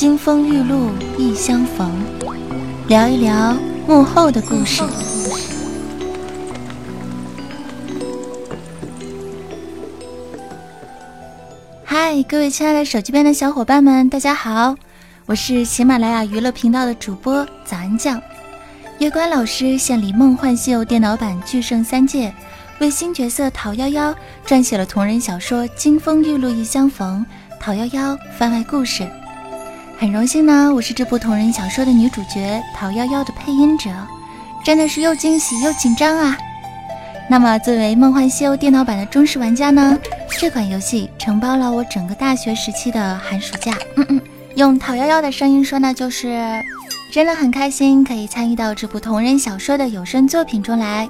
金风玉露一相逢，聊一聊幕后的故事。嗨，各位亲爱的手机边的小伙伴们，大家好，我是喜马拉雅娱乐频道的主播早安酱。月关老师献礼《梦幻西游》电脑版巨圣三界，为新角色桃夭夭撰写了同人小说《金风玉露一相逢》，桃夭夭番外故事。很荣幸呢，我是这部同人小说的女主角桃夭夭的配音者，真的是又惊喜又紧张啊！那么作为《梦幻西游》电脑版的忠实玩家呢，这款游戏承包了我整个大学时期的寒暑假。嗯嗯，用桃夭夭的声音说呢，就是真的很开心可以参与到这部同人小说的有声作品中来。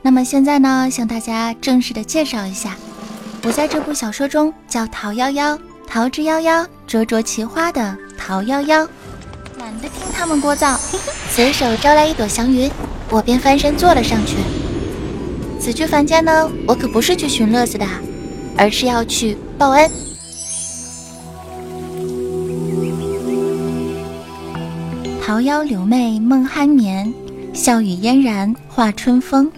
那么现在呢，向大家正式的介绍一下，我在这部小说中叫桃夭夭，桃之夭夭，灼灼其花的。桃夭夭，懒得听他们聒噪，随手招来一朵祥云，我便翻身坐了上去。此去凡间呢，我可不是去寻乐子的，而是要去报恩。桃夭柳媚梦酣眠，笑语嫣然化春风。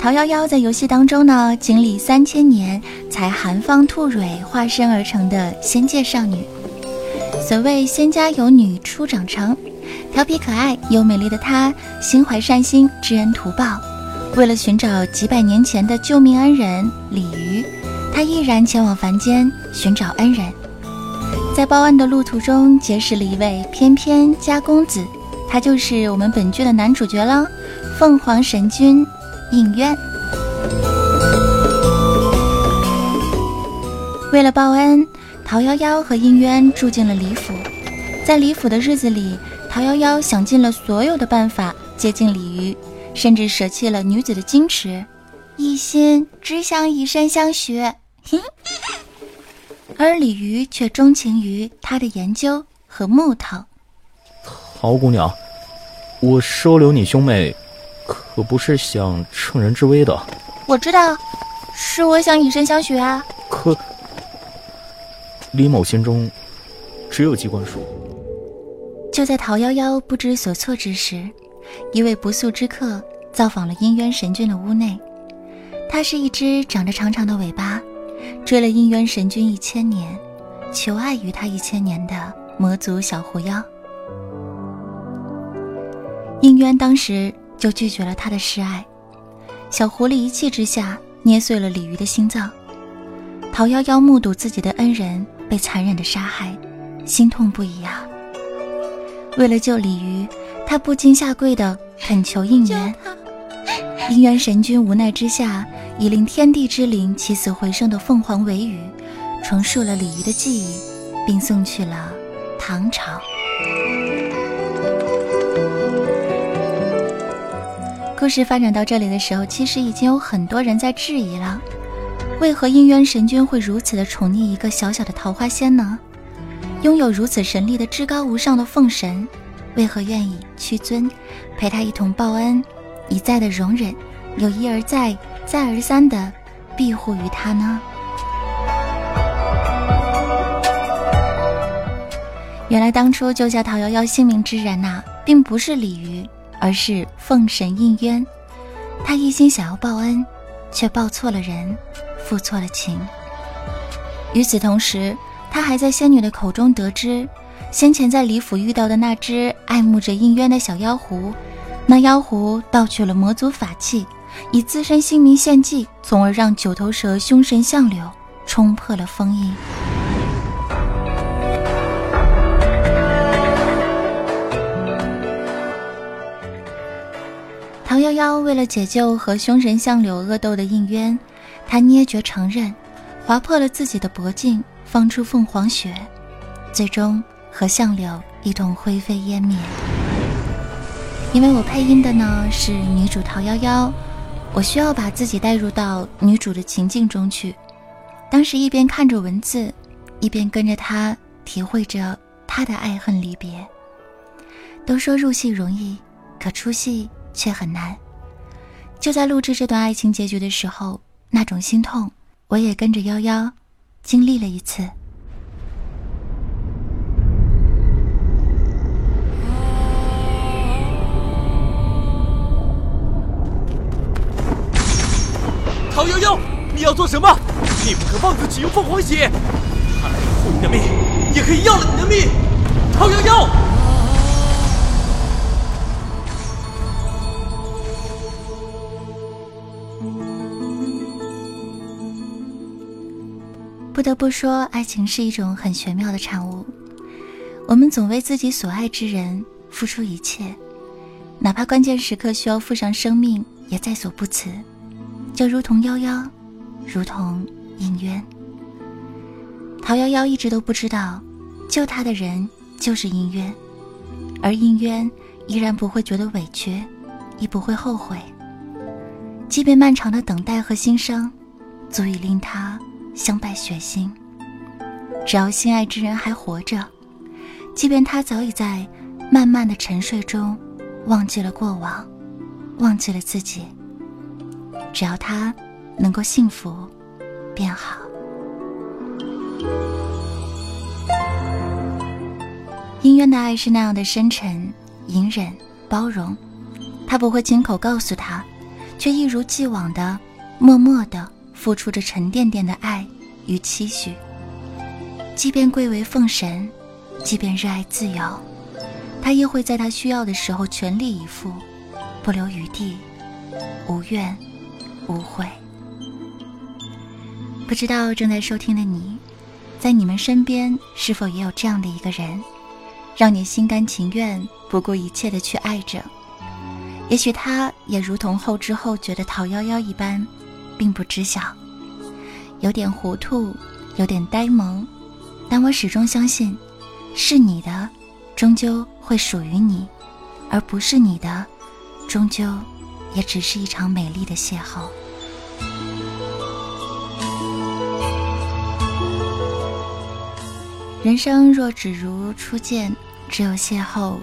桃夭夭在游戏当中呢，经历三千年才含芳吐蕊化身而成的仙界少女。所谓仙家有女初长成，调皮可爱又美丽的她，心怀善心，知恩图报。为了寻找几百年前的救命恩人鲤鱼，她毅然前往凡间寻找恩人。在报恩的路途中，结识了一位翩翩家公子，他就是我们本剧的男主角了——凤凰神君应渊。为了报恩。桃夭夭和应渊住进了李府，在李府的日子里，陶夭夭想尽了所有的办法接近李鱼，甚至舍弃了女子的矜持，一心只想以身相许。而李鱼却钟情于他的研究和木头。陶姑娘，我收留你兄妹，可不是想乘人之危的。我知道，是我想以身相许啊。可。李某心中只有机关术。就在桃夭夭不知所措之时，一位不速之客造访了阴渊神君的屋内。他是一只长着长长的尾巴，追了阴渊神君一千年，求爱于他一千年的魔族小狐妖。阴渊当时就拒绝了他的示爱，小狐狸一气之下捏碎了鲤鱼的心脏。桃夭夭目睹自己的恩人。被残忍的杀害，心痛不已啊！为了救鲤鱼，他不禁下跪的恳求应援。应援神君无奈之下，以令天地之灵起死回生的凤凰尾羽，重塑了鲤鱼的记忆，并送去了唐朝。故事发展到这里的时候，其实已经有很多人在质疑了。为何应渊神君会如此的宠溺一个小小的桃花仙呢？拥有如此神力的至高无上的凤神，为何愿意屈尊陪他一同报恩，一再的容忍，有一而再、再而三的庇护于他呢？原来当初救下桃夭夭性命之人呐，并不是鲤鱼，而是凤神应渊。他一心想要报恩，却报错了人。付错了情。与此同时，他还在仙女的口中得知，先前在李府遇到的那只爱慕着应渊的小妖狐，那妖狐盗取了魔族法器，以自身性命献祭，从而让九头蛇凶神相柳冲破了封印。唐夭夭为了解救和凶神相柳恶斗的应渊。他捏诀承认，划破了自己的脖颈，放出凤凰血，最终和相柳一同灰飞烟灭。因为我配音的呢是女主桃夭夭，我需要把自己带入到女主的情境中去。当时一边看着文字，一边跟着她体会着她的爱恨离别。都说入戏容易，可出戏却很难。就在录制这段爱情结局的时候。那种心痛，我也跟着夭夭经历了一次。唐夭夭，你要做什么？你不可妄自启用凤凰血，看来要救你的命，也可以要了你的命。唐夭夭。不得不说，爱情是一种很玄妙的产物。我们总为自己所爱之人付出一切，哪怕关键时刻需要付上生命，也在所不辞。就如同夭夭，如同应渊。陶夭夭一直都不知道，救他的人就是应渊，而应渊依然不会觉得委屈，亦不会后悔。即便漫长的等待和心伤，足以令他相伴血心。只要心爱之人还活着。即便他早已在慢慢的沉睡中忘记了过往，忘记了自己，只要他能够幸福，便好。姻缘的爱是那样的深沉、隐忍、包容，他不会亲口告诉他，却一如既往的默默的付出着沉甸甸的爱与期许。即便贵为奉神。即便热爱自由，他亦会在他需要的时候全力以赴，不留余地，无怨无悔。不知道正在收听的你，在你们身边是否也有这样的一个人，让你心甘情愿、不顾一切的去爱着？也许他也如同后知后觉的陶夭夭一般，并不知晓，有点糊涂，有点呆萌，但我始终相信。是你的，终究会属于你；而不是你的，终究也只是一场美丽的邂逅。人生若只如初见，只有邂逅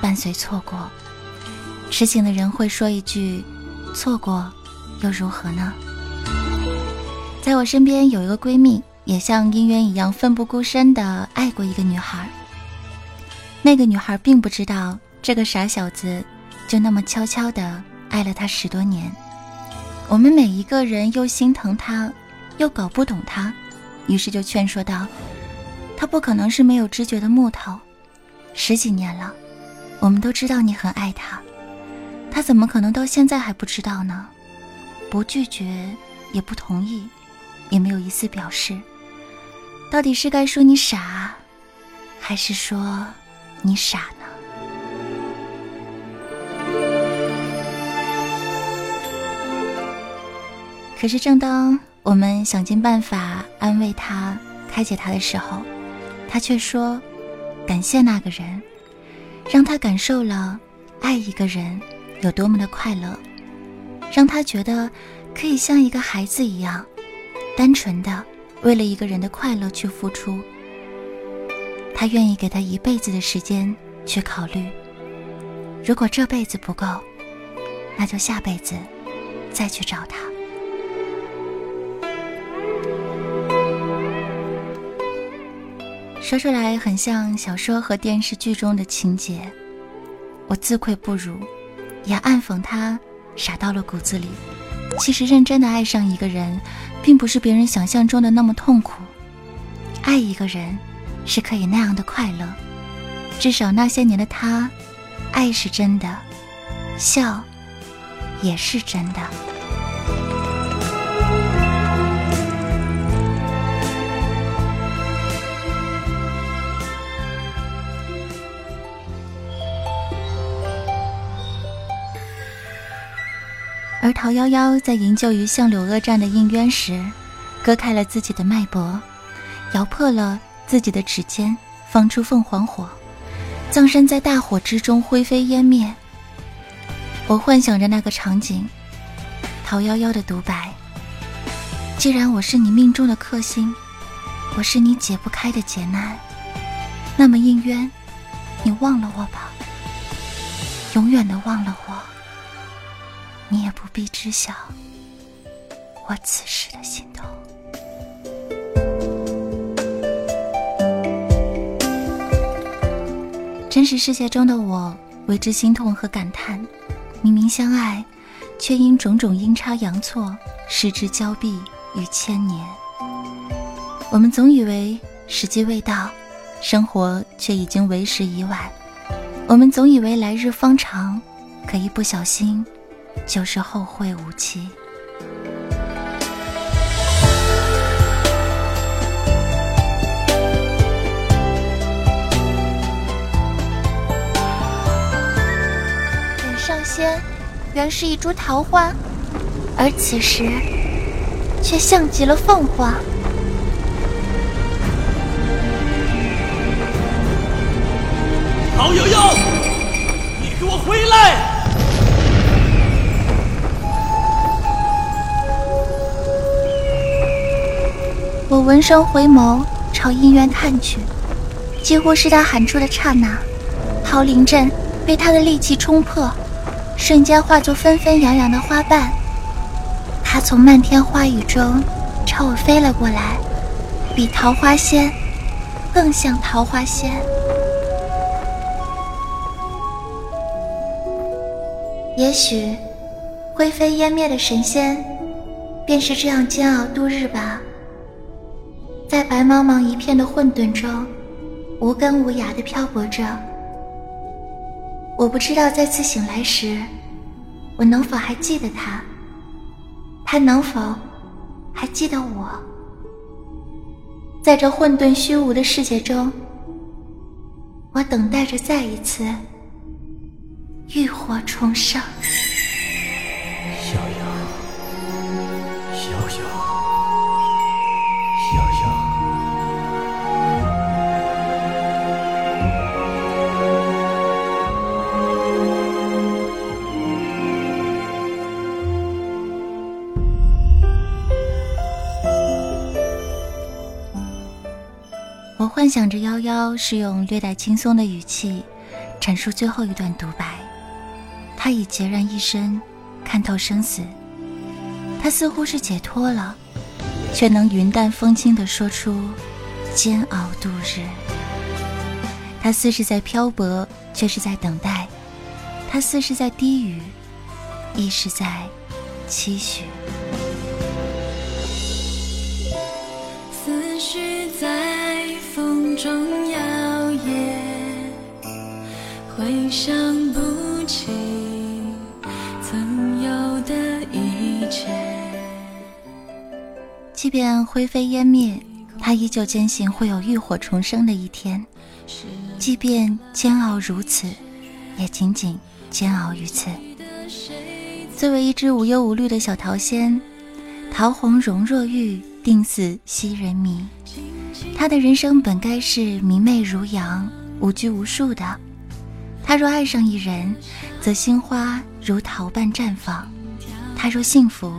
伴随错过。痴情的人会说一句：“错过又如何呢？”在我身边有一个闺蜜。也像姻缘一样奋不顾身的爱过一个女孩。那个女孩并不知道，这个傻小子就那么悄悄的爱了她十多年。我们每一个人又心疼他，又搞不懂他，于是就劝说道：“他不可能是没有知觉的木头，十几年了，我们都知道你很爱他，他怎么可能到现在还不知道呢？不拒绝，也不同意，也没有一丝表示。”到底是该说你傻，还是说你傻呢？可是，正当我们想尽办法安慰他、开解他的时候，他却说：“感谢那个人，让他感受了爱一个人有多么的快乐，让他觉得可以像一个孩子一样单纯的。”为了一个人的快乐去付出，他愿意给他一辈子的时间去考虑。如果这辈子不够，那就下辈子再去找他。说出来很像小说和电视剧中的情节，我自愧不如，也暗讽他傻到了骨子里。其实认真的爱上一个人。并不是别人想象中的那么痛苦，爱一个人是可以那样的快乐，至少那些年的他，爱是真的，笑也是真的。而陶夭夭在营救于相柳恶战的应渊时，割开了自己的脉搏，咬破了自己的指尖，放出凤凰火，葬身在大火之中，灰飞烟灭。我幻想着那个场景，陶夭夭的独白：“既然我是你命中的克星，我是你解不开的劫难，那么应渊，你忘了我吧，永远的忘了我。”你也不必知晓我此时的心痛。真实世界中的我为之心痛和感叹：明明相爱，却因种种阴差阳错失之交臂于千年。我们总以为时机未到，生活却已经为时已晚。我们总以为来日方长，可一不小心，就是后会无期。本上仙原是一株桃花，而此时却像极了凤凰。陶悠悠，你给我回来！我闻声回眸，朝阴渊看去，几乎是他喊出的刹那，桃林阵被他的力气冲破，瞬间化作纷纷扬扬的花瓣。他从漫天花雨中朝我飞了过来，比桃花仙更像桃花仙。也许，灰飞烟灭的神仙，便是这样煎熬度日吧。在白茫茫一片的混沌中，无根无芽的漂泊着。我不知道再次醒来时，我能否还记得他？他能否还记得我？在这混沌虚无的世界中，我等待着再一次。浴火重生。逍遥，逍遥，幻想着夭夭是用略带轻松的语气阐述最后一段独白。他已孑然一身，看透生死。他似乎是解脱了，却能云淡风轻地说出“煎熬度日”。他似是在漂泊，却是在等待；他似是在低语，亦是在期许。思绪在风中摇曳，回想不起曾有的一切。即便灰飞烟灭，他依旧坚信会有浴火重生的一天。即便煎熬如此，也仅仅煎熬于此。作为一只无忧无虑的小桃仙，桃红容若玉，定似昔人迷。他的人生本该是明媚如阳，无拘无束的。他若爱上一人，则心花如桃般绽放；他若幸福，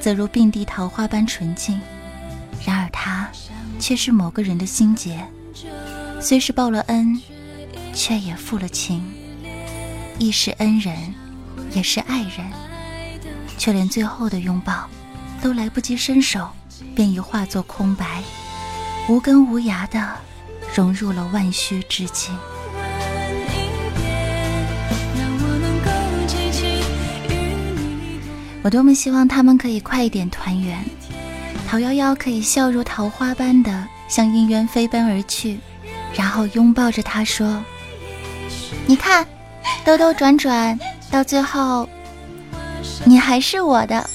则如并蒂桃花般纯净，然而他却是某个人的心结，虽是报了恩，却也负了情，亦是恩人，也是爱人，却连最后的拥抱都来不及伸手，便已化作空白，无根无芽的融入了万虚之境。我多么希望他们可以快一点团圆，桃夭夭可以笑如桃花般的向姻缘飞奔而去，然后拥抱着他说：“你看，兜兜转转，到最后，你还是我的。”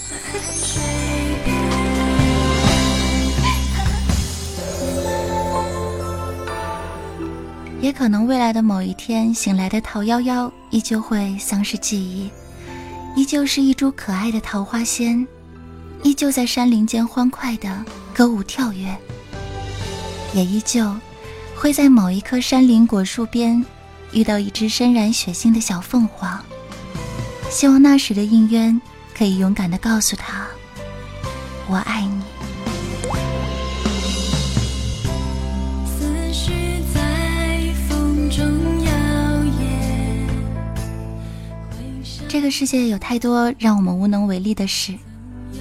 也可能未来的某一天醒来的桃夭夭依旧会丧失记忆。依旧是一株可爱的桃花仙，依旧在山林间欢快的歌舞跳跃，也依旧会在某一棵山林果树边遇到一只身染血腥的小凤凰。希望那时的应渊可以勇敢的告诉他：“我爱你。”这个世界有太多让我们无能为力的事，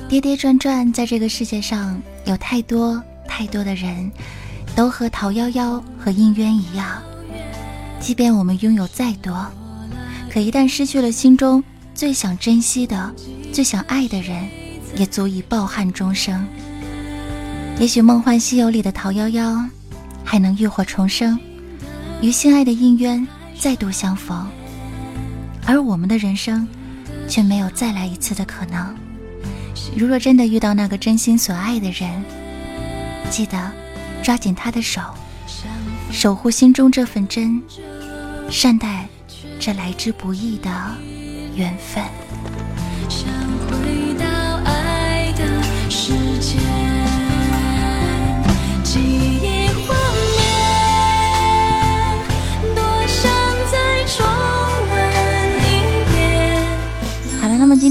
跌跌转转，在这个世界上有太多太多的人，都和桃夭夭和应渊一样。即便我们拥有再多，可一旦失去了心中最想珍惜的、最想爱的人，也足以抱憾终生。也许《梦幻西游》里的桃夭夭，还能浴火重生，与心爱的姻缘再度相逢，而我们的人生，却没有再来一次的可能。如若真的遇到那个真心所爱的人，记得抓紧他的手，守护心中这份真，善待这来之不易的缘分。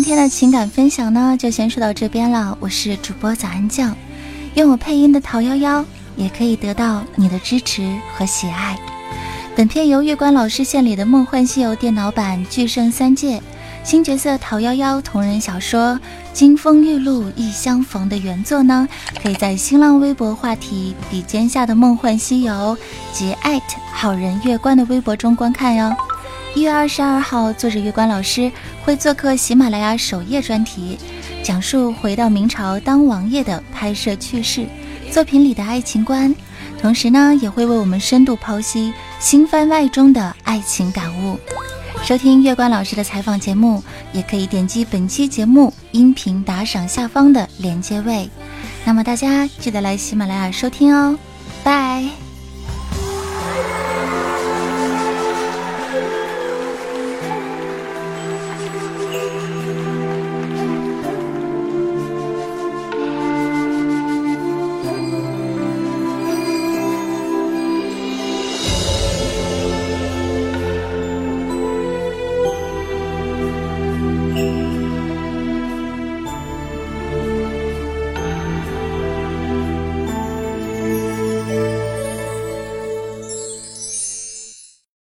今天的情感分享呢，就先说到这边了。我是主播早安酱，用我配音的桃夭夭也可以得到你的支持和喜爱。本片由月关老师献礼的《梦幻西游》电脑版巨圣三界新角色桃夭夭同人小说《金风玉露一相逢》的原作呢，可以在新浪微博话题笔尖下的梦幻西游及艾特好人月关的微博中观看哟。一月二十二号，作者月关老师会做客喜马拉雅首页专题，讲述回到明朝当王爷的拍摄趣事，作品里的爱情观，同时呢，也会为我们深度剖析新番外中的爱情感悟。收听月关老师的采访节目，也可以点击本期节目音频打赏下方的连接位。那么大家记得来喜马拉雅收听哦，拜。